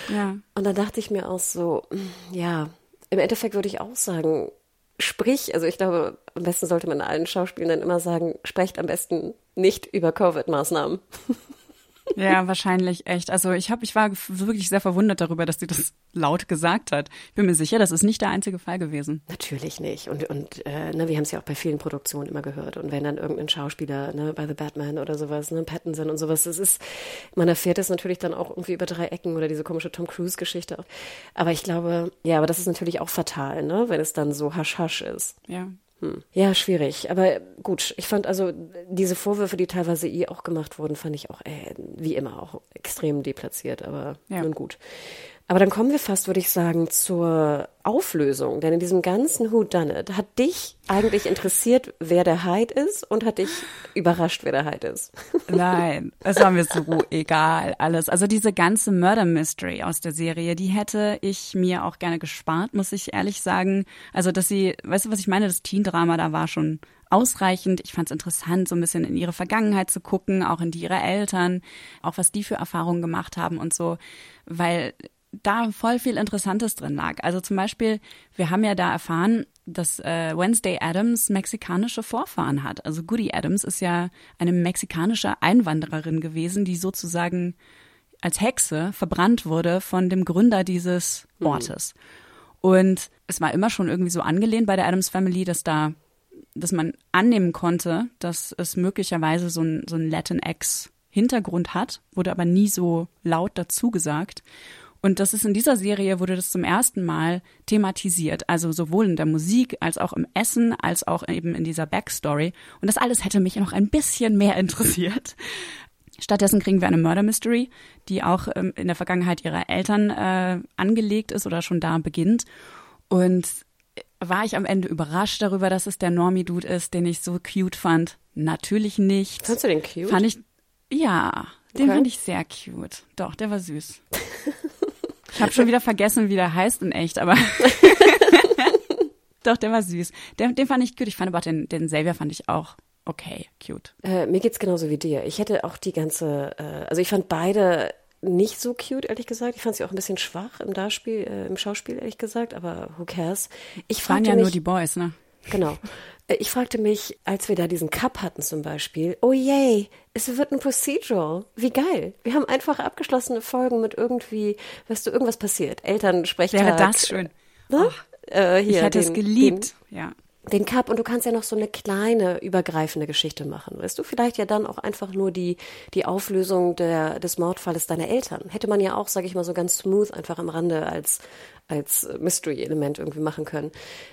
Ja. Und dann dachte ich mir auch so, ja, im Endeffekt würde ich auch sagen, sprich, also ich glaube, am besten sollte man allen Schauspielern immer sagen, sprecht am besten nicht über Covid-Maßnahmen. Ja, wahrscheinlich echt. Also ich habe, ich war wirklich sehr verwundert darüber, dass sie das laut gesagt hat. Ich bin mir sicher, das ist nicht der einzige Fall gewesen. Natürlich nicht. Und, und äh, ne, wir haben es ja auch bei vielen Produktionen immer gehört. Und wenn dann irgendein Schauspieler, ne, bei The Batman oder sowas, ne, Pattinson und sowas, das ist, man erfährt es natürlich dann auch irgendwie über drei Ecken oder diese komische Tom Cruise-Geschichte. Aber ich glaube, ja, aber das ist natürlich auch fatal, ne, wenn es dann so hasch-hasch ist. Ja. Hm. Ja, schwierig. Aber gut, ich fand also diese Vorwürfe, die teilweise ihr auch gemacht wurden, fand ich auch äh, wie immer auch extrem deplatziert. Aber ja. nun gut. Aber dann kommen wir fast, würde ich sagen, zur Auflösung. Denn in diesem ganzen Who Done It hat dich eigentlich interessiert, wer der Hyde ist und hat dich überrascht, wer der Hyde ist. Nein, es war mir so egal alles. Also diese ganze Murder Mystery aus der Serie, die hätte ich mir auch gerne gespart, muss ich ehrlich sagen. Also, dass sie, weißt du, was ich meine? Das Teen-Drama da war schon ausreichend. Ich fand es interessant, so ein bisschen in ihre Vergangenheit zu gucken, auch in die ihrer Eltern, auch was die für Erfahrungen gemacht haben und so, weil da voll viel Interessantes drin lag. Also zum Beispiel, wir haben ja da erfahren, dass äh, Wednesday Adams mexikanische Vorfahren hat. Also Goody Adams ist ja eine mexikanische Einwandererin gewesen, die sozusagen als Hexe verbrannt wurde von dem Gründer dieses mhm. Ortes. Mhm. Und es war immer schon irgendwie so angelehnt bei der Adams Family, dass da, dass man annehmen konnte, dass es möglicherweise so ein, so ein Latinx Hintergrund hat, wurde aber nie so laut dazu gesagt. Und das ist in dieser Serie wurde das zum ersten Mal thematisiert, also sowohl in der Musik als auch im Essen, als auch eben in dieser Backstory. Und das alles hätte mich noch ein bisschen mehr interessiert. Stattdessen kriegen wir eine Murder Mystery, die auch ähm, in der Vergangenheit ihrer Eltern äh, angelegt ist oder schon da beginnt. Und war ich am Ende überrascht darüber, dass es der Normie-Dude ist, den ich so cute fand? Natürlich nicht. Fandst du den cute? Fand ich, ja, den okay. fand ich sehr cute. Doch, der war süß. Ich habe schon wieder vergessen, wie der heißt in echt, aber doch, der war süß. Den, den fand ich gut. Ich fand aber den, den Xavier fand ich auch okay, cute. Äh, mir geht's genauso wie dir. Ich hätte auch die ganze, äh, also ich fand beide nicht so cute, ehrlich gesagt. Ich fand sie auch ein bisschen schwach im Darspiel, äh, im Schauspiel, ehrlich gesagt, aber who cares? Ich waren ja mich, nur die Boys, ne? Genau. Äh, ich fragte mich, als wir da diesen Cup hatten zum Beispiel, oh yay, es wird ein Procedural. Wie geil. Wir haben einfach abgeschlossene Folgen mit irgendwie, weißt du, irgendwas passiert. Eltern sprechen. Wäre das schön. Ne? Oh, äh, hier, ich hätte den, es geliebt, den, ja. Den Cup und du kannst ja noch so eine kleine übergreifende Geschichte machen. Weißt du, vielleicht ja dann auch einfach nur die, die Auflösung der, des Mordfalles deiner Eltern. Hätte man ja auch, sage ich mal, so ganz smooth einfach am Rande als als Mystery-Element irgendwie machen können.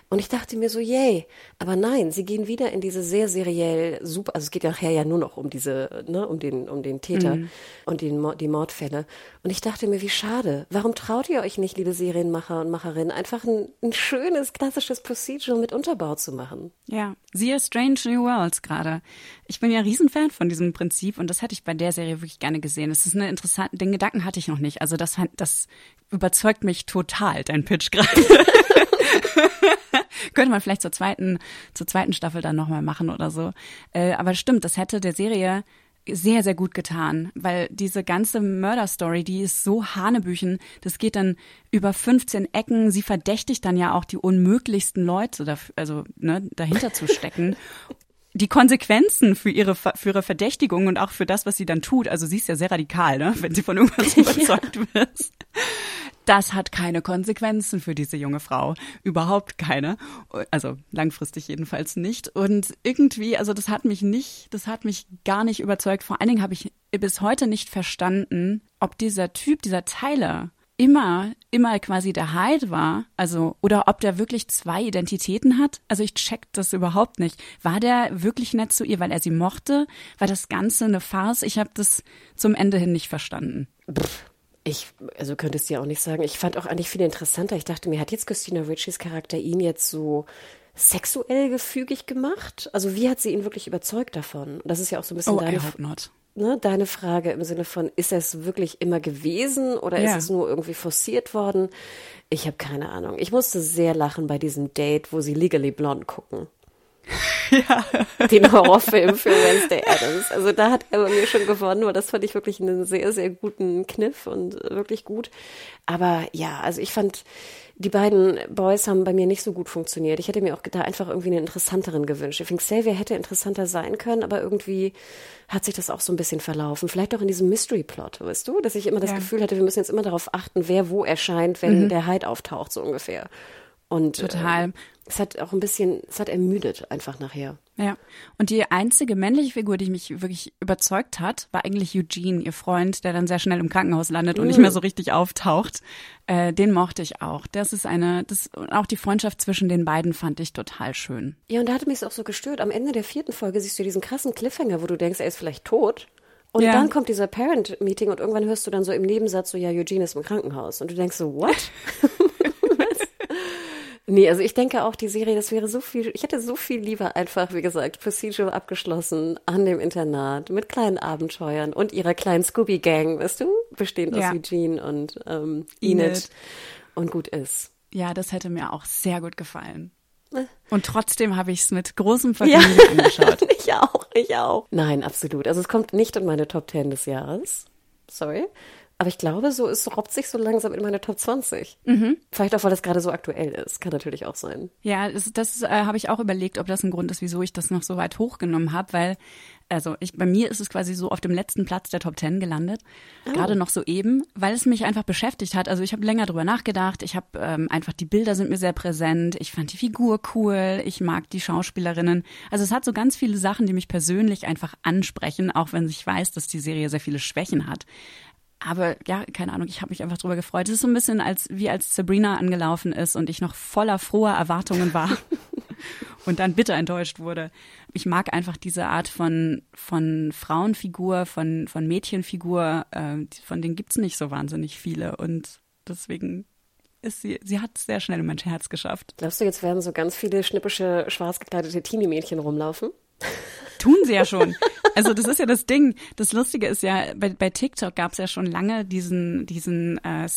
Und ich dachte mir so, yay. Aber nein, sie gehen wieder in diese sehr seriell super, also es geht ja nachher ja nur noch um diese, ne, um den, um den Täter mhm. und den, die Mordfälle. Und ich dachte mir, wie schade. Warum traut ihr euch nicht, liebe Serienmacher und Macherinnen, einfach ein, ein schönes, klassisches Procedural mit Unterbau zu machen? Ja, siehe Strange New Worlds gerade. Ich bin ja Riesenfan von diesem Prinzip und das hätte ich bei der Serie wirklich gerne gesehen. Das ist eine interessante, den Gedanken hatte ich noch nicht. Also das, das überzeugt mich total, dein Pitch gerade. Könnte man vielleicht zur zweiten, zur zweiten Staffel dann nochmal machen oder so. Äh, aber stimmt, das hätte der Serie sehr, sehr gut getan, weil diese ganze Mörder-Story, die ist so hanebüchen, das geht dann über 15 Ecken, sie verdächtigt dann ja auch die unmöglichsten Leute, also ne, dahinter zu stecken. die Konsequenzen für ihre, für ihre Verdächtigung und auch für das, was sie dann tut, also sie ist ja sehr radikal, ne, wenn sie von irgendwas überzeugt ja. wird das hat keine Konsequenzen für diese junge Frau. Überhaupt keine. Also langfristig jedenfalls nicht. Und irgendwie, also das hat mich nicht, das hat mich gar nicht überzeugt. Vor allen Dingen habe ich bis heute nicht verstanden, ob dieser Typ, dieser Tyler, immer, immer quasi der Hyde war, also, oder ob der wirklich zwei Identitäten hat. Also ich check das überhaupt nicht. War der wirklich nett zu ihr, weil er sie mochte? War das Ganze eine Farce? Ich habe das zum Ende hin nicht verstanden. Pff, ich, also könntest du ja auch nicht sagen. Ich fand auch eigentlich viel interessanter. Ich dachte mir, hat jetzt Christina Richies Charakter ihn jetzt so sexuell gefügig gemacht? Also wie hat sie ihn wirklich überzeugt davon? Das ist ja auch so ein bisschen oh, deine, ne, deine Frage im Sinne von, ist es wirklich immer gewesen oder ja. ist es nur irgendwie forciert worden? Ich habe keine Ahnung. Ich musste sehr lachen bei diesem Date, wo sie Legally Blonde gucken. ja. den Horrorfilm für Wednesday Adams. Also da hat er bei mir schon gewonnen, weil das fand ich wirklich einen sehr, sehr guten Kniff und wirklich gut. Aber ja, also ich fand, die beiden Boys haben bei mir nicht so gut funktioniert. Ich hätte mir auch da einfach irgendwie einen interessanteren gewünscht. Ich finde, Xavier hätte interessanter sein können, aber irgendwie hat sich das auch so ein bisschen verlaufen. Vielleicht auch in diesem Mystery-Plot, weißt du? Dass ich immer das ja. Gefühl hatte, wir müssen jetzt immer darauf achten, wer wo erscheint, wenn mhm. der Hyde auftaucht, so ungefähr. Und total. Äh, es hat auch ein bisschen, es hat ermüdet einfach nachher. Ja. Und die einzige männliche Figur, die mich wirklich überzeugt hat, war eigentlich Eugene, ihr Freund, der dann sehr schnell im Krankenhaus landet und mm. nicht mehr so richtig auftaucht. Äh, den mochte ich auch. Das ist eine, das, auch die Freundschaft zwischen den beiden fand ich total schön. Ja, und da hat mich es auch so gestört. Am Ende der vierten Folge siehst du diesen krassen Cliffhanger, wo du denkst, er ist vielleicht tot. Und ja. dann kommt dieser Parent-Meeting und irgendwann hörst du dann so im Nebensatz so, ja, Eugene ist im Krankenhaus. Und du denkst so, what? Nee, also ich denke auch, die Serie, das wäre so viel, ich hätte so viel lieber einfach, wie gesagt, Procedural abgeschlossen an dem Internat mit kleinen Abenteuern und ihrer kleinen Scooby-Gang, weißt du, bestehend ja. aus Eugene und ähm, Enid, Enid und gut ist. Ja, das hätte mir auch sehr gut gefallen. Äh. Und trotzdem habe ich es mit großem Vergnügen ja. angeschaut. ich auch, ich auch. Nein, absolut. Also es kommt nicht in meine Top 10 des Jahres. Sorry. Aber ich glaube, so es robbt sich so langsam in meine Top 20. Mhm. Vielleicht auch, weil das gerade so aktuell ist. Kann natürlich auch sein. Ja, das, das äh, habe ich auch überlegt, ob das ein Grund ist, wieso ich das noch so weit hochgenommen habe, weil also ich, bei mir ist es quasi so auf dem letzten Platz der Top 10 gelandet, oh. gerade noch so eben, weil es mich einfach beschäftigt hat. Also ich habe länger drüber nachgedacht, ich habe ähm, einfach, die Bilder sind mir sehr präsent, ich fand die Figur cool, ich mag die Schauspielerinnen. Also es hat so ganz viele Sachen, die mich persönlich einfach ansprechen, auch wenn ich weiß, dass die Serie sehr viele Schwächen hat. Aber ja, keine Ahnung, ich habe mich einfach drüber gefreut. Es ist so ein bisschen als wie als Sabrina angelaufen ist und ich noch voller froher Erwartungen war und dann bitter enttäuscht wurde. Ich mag einfach diese Art von von Frauenfigur, von von Mädchenfigur, äh, von denen gibt's nicht so wahnsinnig viele und deswegen ist sie, sie hat es sehr schnell in mein Herz geschafft. Glaubst du, jetzt werden so ganz viele schnippische, schwarz gekleidete Teenie-Mädchen rumlaufen? Tun sie ja schon. Also das ist ja das Ding. Das Lustige ist ja, bei, bei TikTok gab es ja schon lange diesen, diesen äh,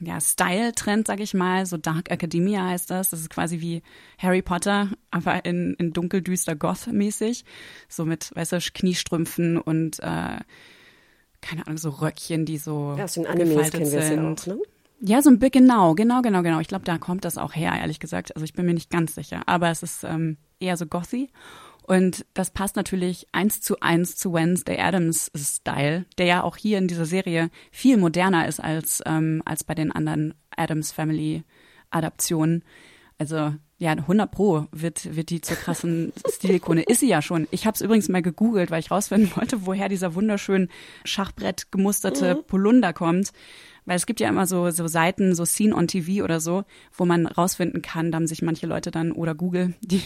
ja, Style-Trend, sag ich mal. So Dark Academia heißt das. Das ist quasi wie Harry Potter, aber in, in dunkeldüster Goth-mäßig. So mit, weißt du, Kniestrümpfen und äh, keine Ahnung, so Röckchen, die so ja, aus den Animes kennen wir ja auch, ne? Ja, so ein bisschen, genau, genau, genau, genau. Ich glaube, da kommt das auch her, ehrlich gesagt. Also ich bin mir nicht ganz sicher. Aber es ist ähm, eher so gothy. Und das passt natürlich eins zu eins zu Wednesday Adams Style, der ja auch hier in dieser Serie viel moderner ist als, ähm, als bei den anderen Adams Family Adaptionen. Also ja, 100 Pro wird, wird die zur krassen Stilikone. Ist sie ja schon. Ich habe es übrigens mal gegoogelt, weil ich rausfinden wollte, woher dieser wunderschön Schachbrett gemusterte Mhm. Polunder kommt. Weil es gibt ja immer so, so Seiten, so Scene on TV oder so, wo man rausfinden kann, da haben sich manche Leute dann oder Google die,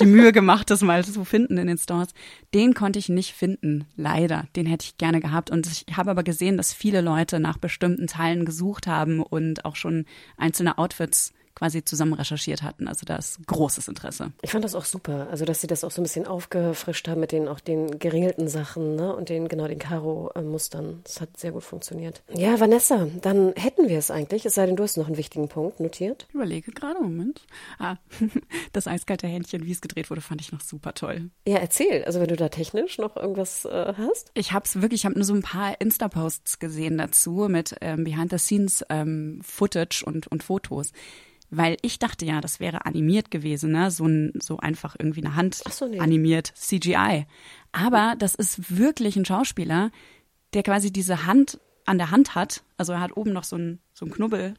die Mühe gemacht, das mal zu finden in den Stores. Den konnte ich nicht finden, leider. Den hätte ich gerne gehabt. Und ich habe aber gesehen, dass viele Leute nach bestimmten Teilen gesucht haben und auch schon einzelne Outfits quasi zusammen recherchiert hatten. Also da ist großes Interesse. Ich fand das auch super, also dass sie das auch so ein bisschen aufgefrischt haben mit den auch den geringelten Sachen ne? und den genau den Karo-Mustern. Das hat sehr gut funktioniert. Ja, Vanessa, dann hätten wir es eigentlich. Es sei denn, du hast noch einen wichtigen Punkt notiert. Ich überlege gerade, Moment. Ah, das eiskalte Händchen, wie es gedreht wurde, fand ich noch super toll. Ja, erzähl. Also wenn du da technisch noch irgendwas äh, hast. Ich habe es wirklich, ich habe nur so ein paar Insta-Posts gesehen dazu mit ähm, Behind-the-Scenes-Footage und, und Fotos. Weil ich dachte ja, das wäre animiert gewesen, ne? So, ein, so einfach irgendwie eine Hand Ach so, nee. animiert, CGI. Aber das ist wirklich ein Schauspieler, der quasi diese Hand an der Hand hat. Also er hat oben noch so ein, so ein Knubbel,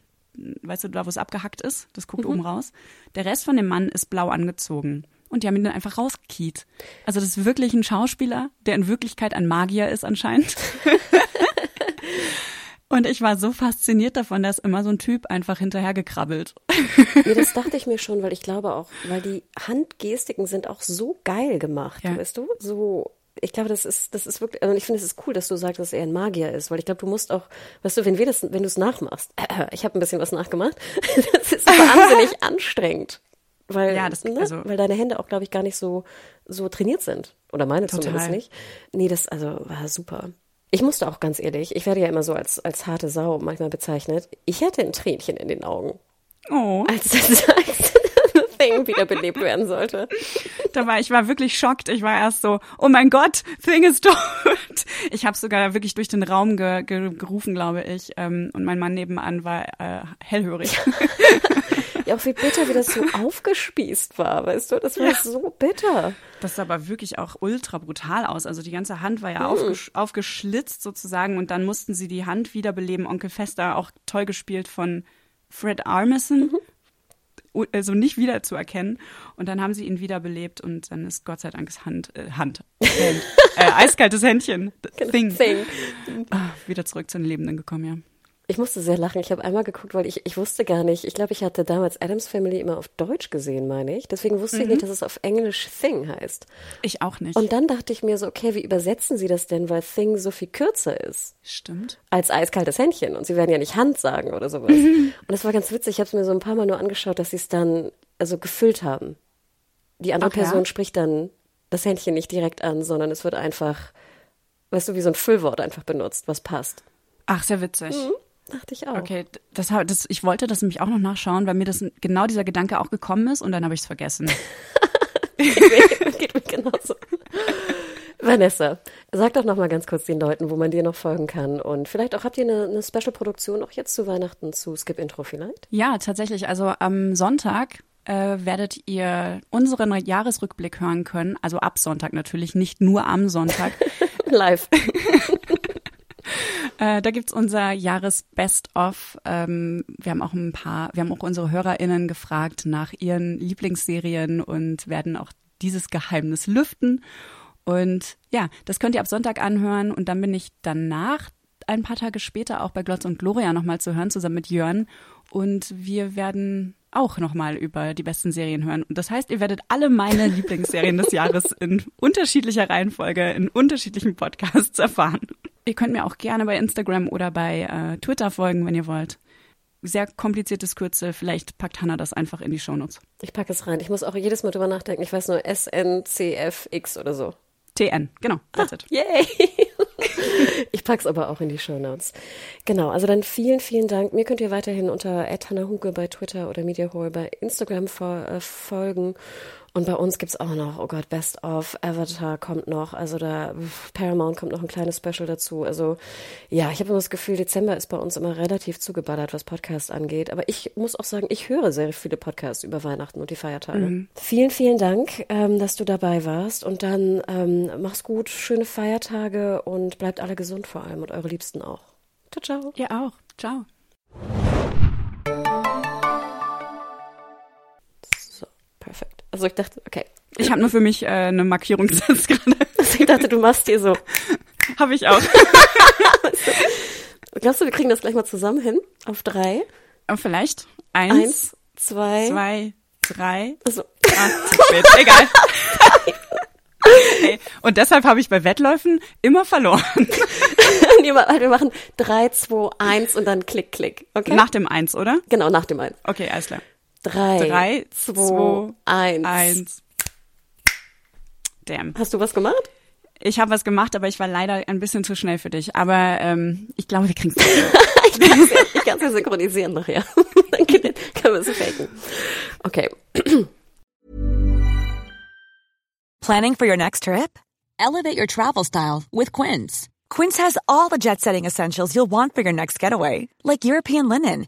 weißt du, da wo es abgehackt ist, das guckt oben raus. Der Rest von dem Mann ist blau angezogen. Und die haben ihn dann einfach rausgekiet. Also das ist wirklich ein Schauspieler, der in Wirklichkeit ein Magier ist anscheinend. Und ich war so fasziniert davon, dass immer so ein Typ einfach hinterhergekrabbelt. Nee, das dachte ich mir schon, weil ich glaube auch, weil die Handgestiken sind auch so geil gemacht, Ja. weißt du? So, ich glaube, das ist, das ist wirklich, also ich finde, es ist cool, dass du sagst, dass er ein Magier ist, weil ich glaube, du musst auch, weißt du, wenn wir das, wenn du es nachmachst, äh, ich habe ein bisschen was nachgemacht, das ist wahnsinnig anstrengend. Weil, Ja, das- ne, also- weil deine Hände auch, glaube ich, gar nicht so, so trainiert sind. Oder meine Total. zumindest nicht. Nee, das, also, war super. Ich musste auch ganz ehrlich, ich werde ja immer so als, als harte Sau manchmal bezeichnet. Ich hatte ein Tränchen in den Augen Oh, als das, als das Thing wiederbelebt werden sollte. da war ich war wirklich schockt. Ich war erst so, oh mein Gott, Thing ist tot. Ich habe sogar wirklich durch den Raum ge ge gerufen, glaube ich. Ähm, und mein Mann nebenan war äh, hellhörig. Ja, auch wie bitter, wie das so aufgespießt war, weißt du? Das war so bitter. Das sah aber wirklich auch ultra brutal aus. Also die ganze Hand war ja Hm. aufgesch aufgeschlitzt sozusagen und dann mussten sie die Hand wiederbeleben. Onkel Fester, auch toll gespielt von Fred Armisen. U- Also nicht wiederzuerkennen. Und dann haben sie ihn wiederbelebt und dann ist Gott sei Dank Hand, äh, Hand, Hand äh, eiskaltes Händchen, Thing, Thing. Ah, wieder zurück zu den Lebenden gekommen, ja. Ich musste sehr lachen. Ich habe einmal geguckt, weil ich, ich wusste gar nicht. Ich glaube, ich hatte damals Adams Family immer auf Deutsch gesehen, meine ich. Deswegen wusste ich nicht, dass es auf Englisch Thing heißt. Ich auch nicht. Und dann dachte ich mir so, okay, wie übersetzen sie das denn, weil Thing so viel kürzer ist? Stimmt. als eiskaltes Händchen und sie werden ja nicht Hand sagen oder sowas. Und das war ganz witzig. Ich habe es mir so ein paar Mal nur angeschaut, dass sie es dann also gefüllt haben. Die andere Ach ja? Person spricht dann das Händchen nicht direkt an, sondern es wird einfach, weißt du, wie so ein Füllwort einfach benutzt, was passt. Ach, sehr witzig. Dachte ich auch. Okay, das, das, ich wollte das nämlich auch noch nachschauen, weil mir das genau dieser Gedanke auch gekommen ist und dann habe ich es vergessen. Geht mir genauso. Vanessa, sag doch noch mal ganz kurz den Leuten, wo man dir noch folgen kann. Und vielleicht auch habt ihr eine, eine Special-Produktion auch jetzt zu Weihnachten zu Skip Intro vielleicht? Ja, tatsächlich. Also am Sonntag äh, werdet ihr unseren Jahresrückblick hören können. Also ab Sonntag natürlich, nicht nur am Sonntag. Live. äh, da gibt's unser Jahres-Best-of. Ähm, wir haben auch ein paar, wir haben auch unsere HörerInnen gefragt nach ihren Lieblingsserien und werden auch dieses Geheimnis lüften. Und ja, das könnt ihr ab Sonntag anhören und dann bin ich danach ein paar Tage später auch bei Glotz und Gloria nochmal zu hören, zusammen mit Jörn. Und wir werden auch nochmal über die besten Serien hören. Und das heißt, ihr werdet alle meine Lieblingsserien des Jahres in unterschiedlicher Reihenfolge, in unterschiedlichen Podcasts erfahren. Ihr könnt mir auch gerne bei Instagram oder bei äh, Twitter folgen, wenn ihr wollt. Sehr kompliziertes Kürzel, vielleicht packt Hannah das einfach in die Shownotes. Ich packe es rein. Ich muss auch jedes Mal drüber nachdenken. Ich weiß nur SNCFX oder so. TN, genau, that's it. Yay! ich pack's aber auch in die Shownotes. Genau, also dann vielen, vielen Dank. Mir könnt ihr weiterhin unter Huge bei Twitter oder MediaHole bei Instagram äh, folgen. Und bei uns gibt's auch noch, oh Gott, Best of, Avatar kommt noch, also da Paramount kommt noch ein kleines Special dazu. Also ja, ich habe immer das Gefühl, Dezember ist bei uns immer relativ zugeballert, was Podcasts angeht. Aber ich muss auch sagen, ich höre sehr viele Podcasts über Weihnachten und die Feiertage. Vielen, vielen Dank, ähm, dass du dabei warst. Und dann ähm, mach's gut, schöne Feiertage und bleibt alle gesund vor allem und eure Liebsten auch. Ciao, ciao. Ihr auch. Ciao. Also ich dachte, okay. Ich habe nur für mich äh, eine Markierung gesetzt gerade. Also ich dachte, du machst hier so. habe ich auch. Glaubst du, wir kriegen das gleich mal zusammen hin? Auf drei? Aber vielleicht eins, Eins, zwei. zwei, drei. Also, Ah, zu spät. Egal. Ey, Und deshalb habe ich bei Wettläufen immer verloren. nee, wir machen drei, zwei, eins und dann klick, klick. Okay? Nach dem Eins, oder? genau, nach dem eins. Okay, alles klar. Drei, Drei, zwei, zwei, eins. Eins. Damn. Hast du was gemacht? Ich habe was gemacht, aber ich war leider ein bisschen zu schnell für dich. Aber ähm, ich glaube, wir kriegen es. Ich kann es ja, synchronisieren nachher. Dann können können wir es faken. Okay. Planning for your next trip? Elevate your travel style with Quince. Quince has all the jet setting essentials you'll want for your next getaway, like European linen,